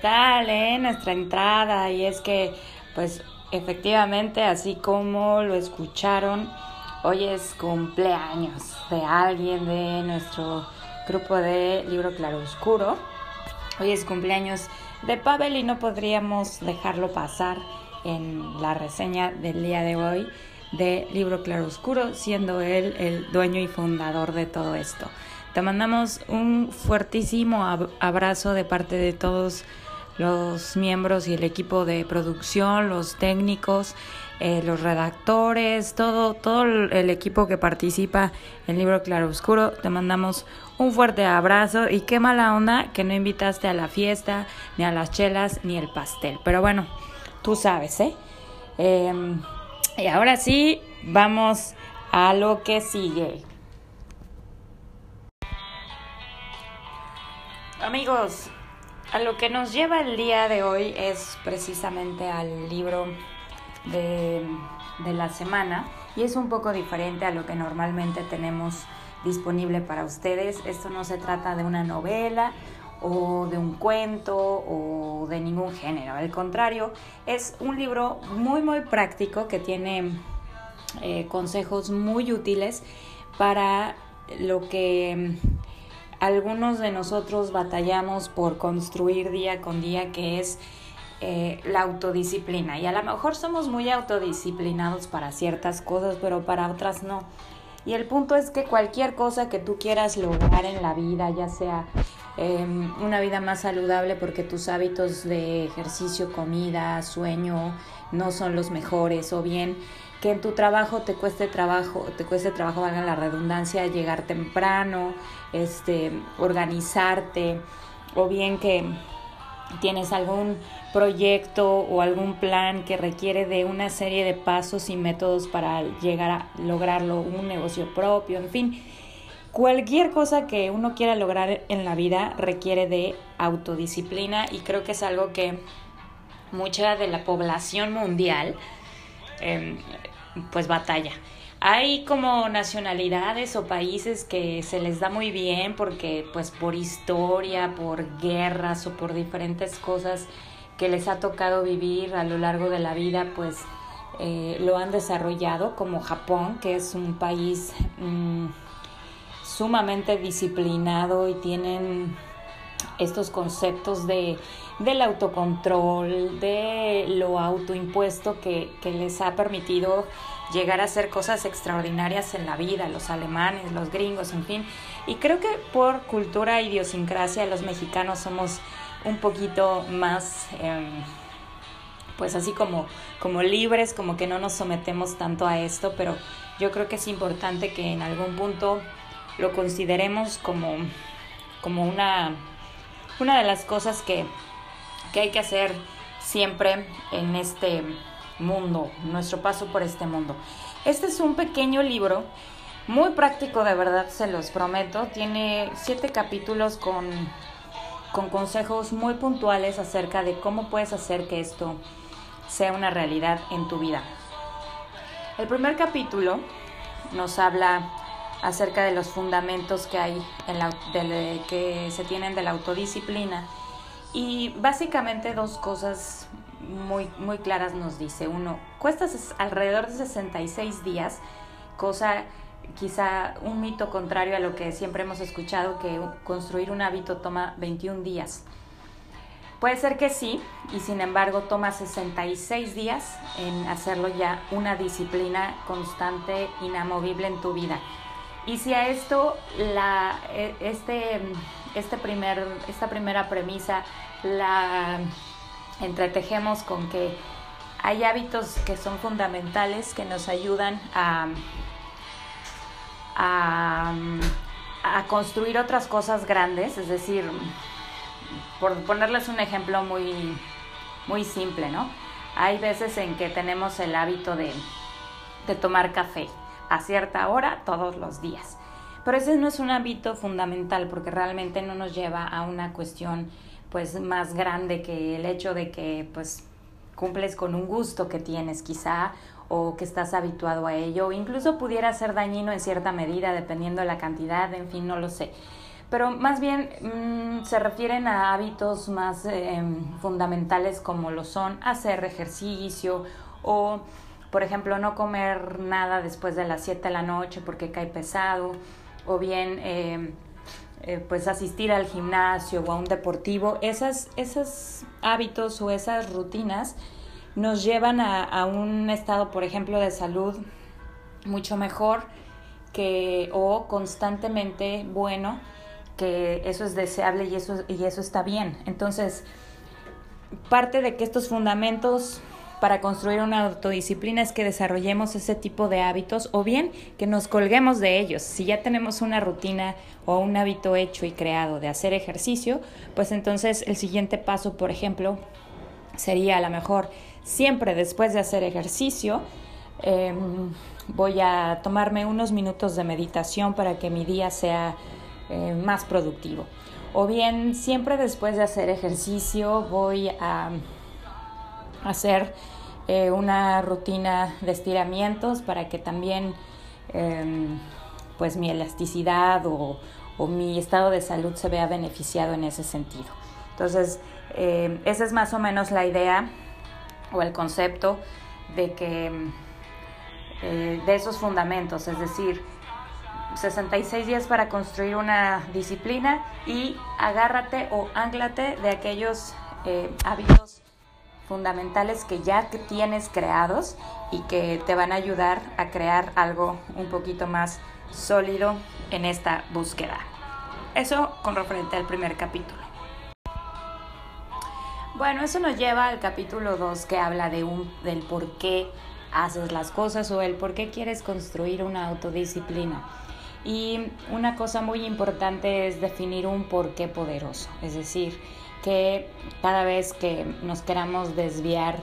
tal, eh? Nuestra entrada. Y es que, pues, efectivamente, así como lo escucharon, hoy es cumpleaños de alguien de nuestro grupo de Libro Claroscuro. Hoy es cumpleaños de Pavel y no podríamos dejarlo pasar en la reseña del día de hoy de Libro Claroscuro, siendo él el dueño y fundador de todo esto. Te mandamos un fuertísimo abrazo de parte de todos los miembros y el equipo de producción, los técnicos, eh, los redactores, todo, todo el equipo que participa en Libro Claroscuro. Te mandamos un fuerte abrazo y qué mala onda que no invitaste a la fiesta, ni a las chelas, ni el pastel. Pero bueno, tú sabes, ¿eh? eh y ahora sí, vamos a lo que sigue. Amigos, a lo que nos lleva el día de hoy es precisamente al libro de, de, la semana y es un poco diferente a lo que normalmente tenemos disponible para ustedes. Esto no se trata de una novela o de un cuento o de ningún género. Al contrario, es un libro muy muy práctico que tiene eh, consejos muy útiles para lo que algunos de nosotros batallamos por construir día con día, que es eh, la autodisciplina. Y a lo mejor somos muy autodisciplinados para ciertas cosas, pero para otras no. Y el punto es que cualquier cosa que tú quieras lograr en la vida, ya sea em, una vida más saludable porque tus hábitos de ejercicio, comida, sueño no son los mejores, o bien que en tu trabajo te cueste trabajo, te cueste trabajo, valga la redundancia, llegar temprano, este, organizarte, o bien que tienes algún proyecto o algún plan que requiere de una serie de pasos y métodos para llegar a lograrlo, un negocio propio, en fin. Cualquier cosa que uno quiera lograr en la vida requiere de autodisciplina y creo que es algo que mucha de la población mundial Em, pues batalla. Hay como nacionalidades o países que se les da muy bien porque pues por historia, por guerras o por diferentes cosas que les ha tocado vivir a lo largo de la vida, pues eh, lo han desarrollado, como Japón, que es un país mm, sumamente disciplinado y tienen estos conceptos de del autocontrol, de lo autoimpuesto que, que les ha permitido llegar a hacer cosas extraordinarias en la vida, los alemanes, los gringos, en fin. Y creo que por cultura, idiosincrasia, los mexicanos somos un poquito más, em, pues así como, como libres, como que no nos sometemos tanto a esto, pero yo creo que es importante que en algún punto lo consideremos como, como una, una de las cosas que que hay que hacer siempre en este mundo, nuestro paso por este mundo. Este es un pequeño libro, muy práctico de verdad, se los prometo. Tiene siete capítulos con, con consejos muy puntuales acerca de cómo puedes hacer que esto sea una realidad en tu vida. El primer capítulo nos habla acerca de los fundamentos que hay en la, que se tienen de la autodisciplina y básicamente dos cosas muy, muy claras nos dice. Uno, cuesta alrededor de 66 días, cosa quizá un mito contrario a lo que siempre hemos escuchado, que construir un hábito toma 21 días. Puede ser que sí, y sin embargo toma 66 días en hacerlo ya una disciplina constante, inamovible en tu vida. Y si a esto la, e, este, este primer, esta primera premisa la entretejemos con que hay hábitos que son fundamentales que nos ayudan a, a, construir otras cosas grandes, es decir, por ponerles un ejemplo muy, muy simple, ¿no? Hay veces en que tenemos el hábito de, de tomar café a cierta hora todos los días. Pero ese no es un hábito fundamental porque realmente no nos lleva a una cuestión pues más grande que el hecho de que pues cumples con un gusto que tienes quizá o que estás habituado a ello, o incluso pudiera ser dañino en cierta medida dependiendo de la cantidad, en fin, no lo sé. pero más bien mm, se refieren a hábitos más em, fundamentales como lo son hacer ejercicio o, por ejemplo, no comer nada después de las 7 de la noche porque cae pesado, o bien em, eh, pues asistir al gimnasio o a un deportivo, esas, esos hábitos o esas rutinas nos llevan a, a un estado, por ejemplo, de salud mucho mejor que o constantemente bueno, que eso es deseable y eso, y eso está bien. Entonces, parte de que estos fundamentos para construir una autodisciplina es que desarrollemos ese tipo de hábitos o bien que nos colguemos de ellos. Si ya tenemos una rutina o un hábito hecho y creado de hacer ejercicio, pues entonces el siguiente paso, por ejemplo, sería a lo mejor siempre después de hacer ejercicio, em, voy a tomarme unos minutos de meditación para que mi día sea eh, más productivo. O bien siempre después de hacer ejercicio voy a hacer eh, una rutina de estiramientos para que también em, pues mi elasticidad o, mi estado de salud se vea beneficiado en ese sentido. Entonces, em, esa es más o menos la idea o el concepto de que eh, de esos fundamentos, es decir, 66 días para construir una disciplina y agárrate o ánglate de aquellos eh, hábitos fundamentales que ya tienes creados y que te van a ayudar a crear algo un poquito más sólido en esta búsqueda. Eso con referente al primer capítulo. Bueno, eso nos lleva al capítulo 2 que habla de un, del por qué haces las cosas o el por qué quieres construir una autodisciplina. Y una cosa muy importante es definir un porqué poderoso, es decir, que cada vez que nos queramos desviar,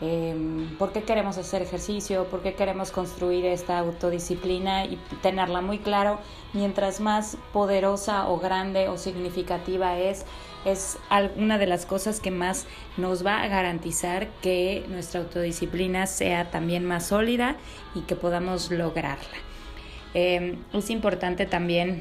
eh, por qué queremos hacer ejercicio, por qué queremos construir esta autodisciplina y tenerla muy claro, mientras más poderosa o grande o significativa es, es una de las cosas que más nos va a garantizar que nuestra autodisciplina sea también más sólida y que podamos lograrla. Eh, es importante también,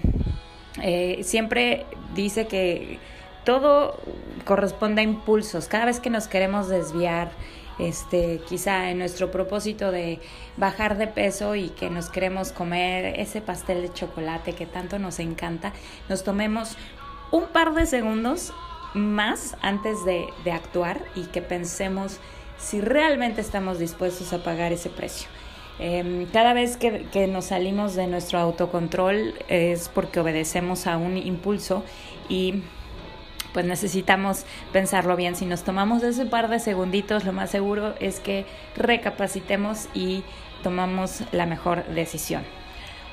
eh, siempre dice que todo corresponde a impulsos. Cada vez que nos queremos desviar, este, quizá en nuestro propósito de bajar de peso y que nos queremos comer ese pastel de chocolate que tanto nos encanta, nos tomemos un par de segundos más antes de, de actuar y que pensemos si realmente estamos dispuestos a pagar ese precio. Em, cada vez que, que, nos salimos de nuestro autocontrol es porque obedecemos a un impulso y pues necesitamos pensarlo bien. Si nos tomamos ese par de segunditos, lo más seguro es que recapacitemos y tomamos la mejor decisión.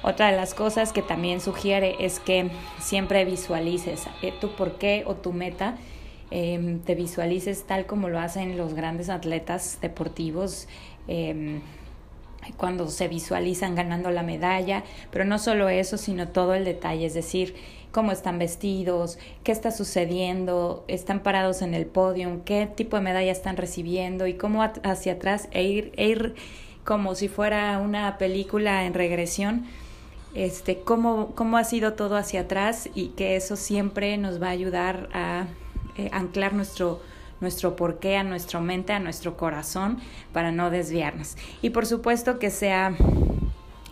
Otra de las cosas que también sugiere es que siempre visualices eh, tu porqué o tu meta, em, te visualices tal como lo hacen los grandes atletas deportivos. Em, cuando se visualizan ganando la medalla, pero no solo eso, sino todo el detalle, es decir, cómo están vestidos, qué está sucediendo, están parados en el podio, qué tipo de medalla están recibiendo y cómo hacia atrás e ir, e ir como si fuera una película en regresión, este, cómo, cómo ha sido todo hacia atrás y que eso siempre nos va a ayudar a eh, anclar nuestro, nuestro porqué a nuestra mente, a nuestro corazón, para no desviarnos. Y por supuesto que sea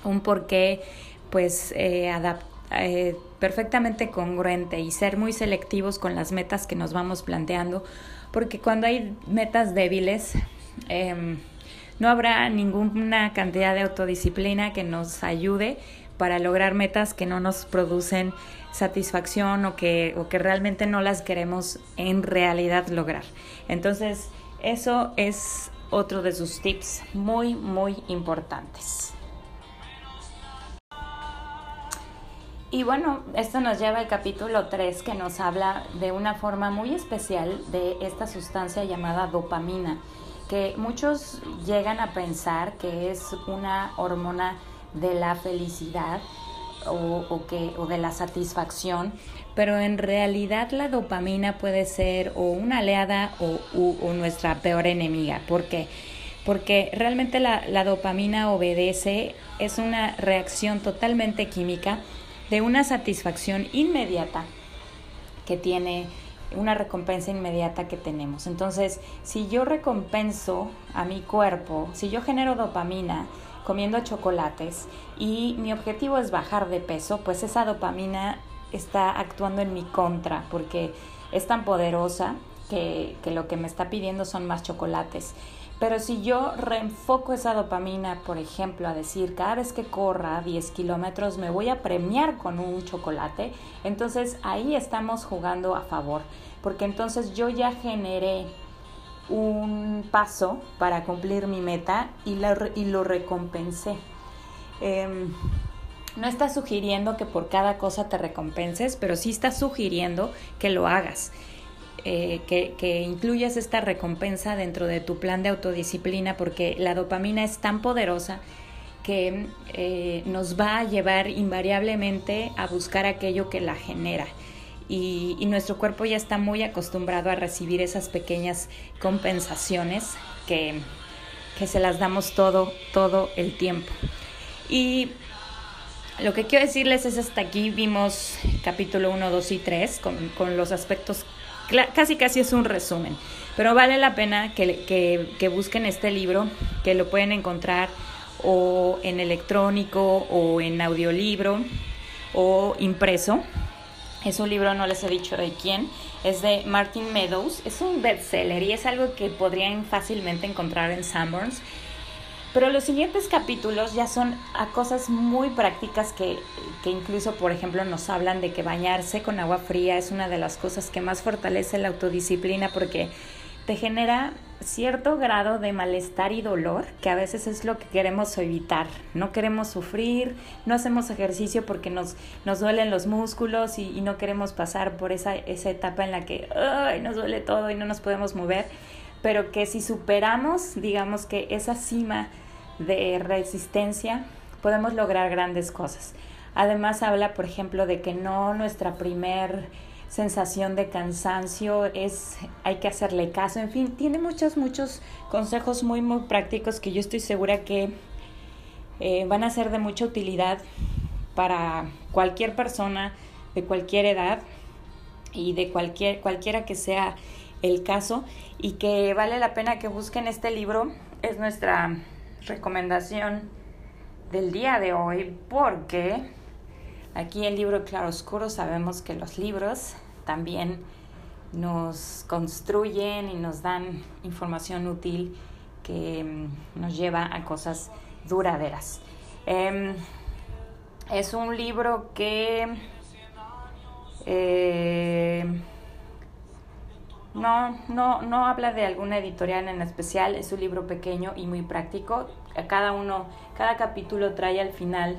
un porqué pues eh, eh, perfectamente congruente y ser muy selectivos con las metas que nos vamos planteando, porque cuando hay metas débiles, em, no habrá ninguna cantidad de autodisciplina que nos ayude para lograr metas que no nos producen satisfacción o que, o que realmente no las queremos en realidad lograr. Entonces, eso es otro de sus tips muy, muy importantes. Y bueno, esto nos lleva al capítulo 3 que nos habla de una forma muy especial de esta sustancia llamada dopamina, que muchos llegan a pensar que es una hormona de la felicidad o, que, o de la satisfacción, pero en realidad la dopamina puede ser o una aliada o, nuestra peor enemiga. ¿Por qué? Porque realmente la, la dopamina obedece, es una reacción totalmente química de una satisfacción inmediata que tiene una recompensa inmediata que tenemos. Entonces, si yo recompenso a mi cuerpo, si yo genero dopamina comiendo chocolates y mi objetivo es bajar de peso, pues esa dopamina está actuando en mi contra porque es tan poderosa que, que lo que me está pidiendo son más chocolates. Pero si yo reenfoco esa dopamina, por ejemplo, a decir, cada vez que corra 10 kilómetros me voy a premiar con un chocolate, entonces ahí estamos jugando a favor, porque entonces yo ya generé un paso para cumplir mi meta y, y lo recompensé. Em, no está sugiriendo que por cada cosa te recompenses, pero sí está sugiriendo que lo hagas. Eh, que, que, incluyas esta recompensa dentro de tu plan de autodisciplina porque la dopamina es tan poderosa que eh, nos va a llevar invariablemente a buscar aquello que la genera. Y, nuestro cuerpo ya está muy acostumbrado a recibir esas pequeñas compensaciones que, que se las damos todo, todo el tiempo. Y lo que quiero decirles es hasta aquí vimos capítulo 1, 2 y 3 con, con los aspectos casi casi es un resumen, pero vale la pena que, que, busquen este libro, que lo pueden encontrar o en electrónico o en audiolibro o impreso. Es un libro, no les he dicho de quién, es de Martin Meadows, es un bestseller y es algo que podrían fácilmente encontrar en Sanborns pero los siguientes capítulos ya son a cosas muy prácticas que, que, incluso, por ejemplo, nos hablan de que bañarse con agua fría es una de las cosas que más fortalece la autodisciplina porque te genera cierto grado de malestar y dolor, que a veces es lo que queremos evitar. No queremos sufrir, no hacemos ejercicio porque nos, nos duelen los músculos y, no queremos pasar por esa, esa etapa en la que ay, nos duele todo y no nos podemos mover, pero que si superamos, digamos que esa cima, de resistencia, podemos lograr grandes cosas. Además habla, por ejemplo, de que no nuestra primer sensación de cansancio es hay que hacerle caso, en fin, tiene muchos muchos consejos muy muy prácticos que yo estoy segura que eh, van a ser de mucha utilidad para cualquier persona de cualquier edad y de cualquier cualquiera que sea el caso. Y que vale la pena que busquen este libro. Es nuestra recomendación del día de hoy porque aquí en Libro Claroscuro sabemos que los libros también nos construyen y nos dan información útil que mm, nos lleva a cosas duraderas. Em, es un libro que eh, no, no, no habla de alguna editorial en especial, es un libro pequeño y muy práctico. Cada uno, cada capítulo trae al final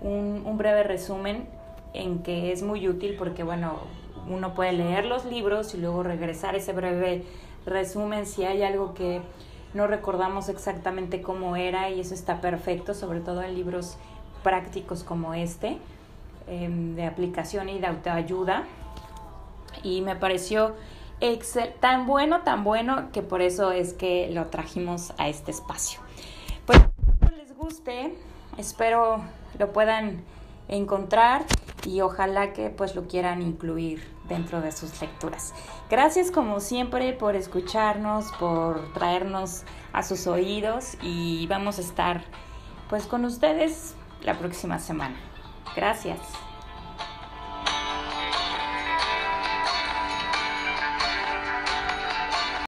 un, breve resumen en que es muy útil porque, bueno, uno puede leer los libros y luego regresar ese breve resumen si hay algo que no recordamos exactamente cómo era y eso está perfecto, sobre todo en libros prácticos como este, em, de aplicación y de autoayuda. Y me pareció Excel, tan bueno, tan bueno que por eso es que lo trajimos a este espacio. Pues espero les guste, espero lo puedan encontrar y ojalá que pues lo quieran incluir dentro de sus lecturas. Gracias como siempre por escucharnos, por traernos a sus oídos y vamos a estar pues con ustedes la próxima semana. Gracias.